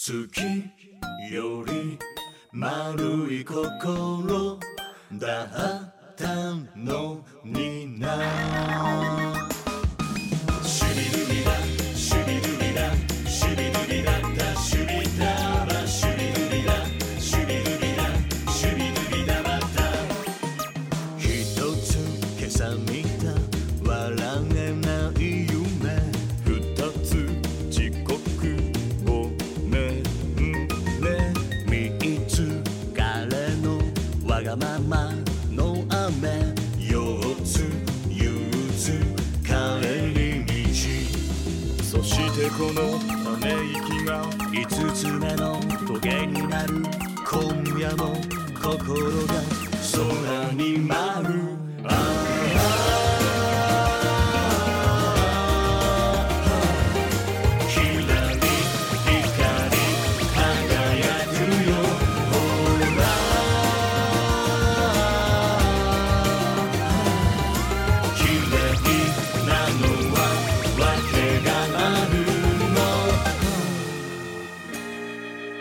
月より丸い心だったのにな。わがままの雨四つ憂鬱帰り道。そしてこのため息が五つ目の棘になる今夜も心が空に舞う。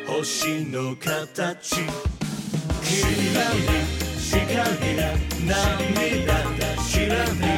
星の形。君らに光だ涙だ知らね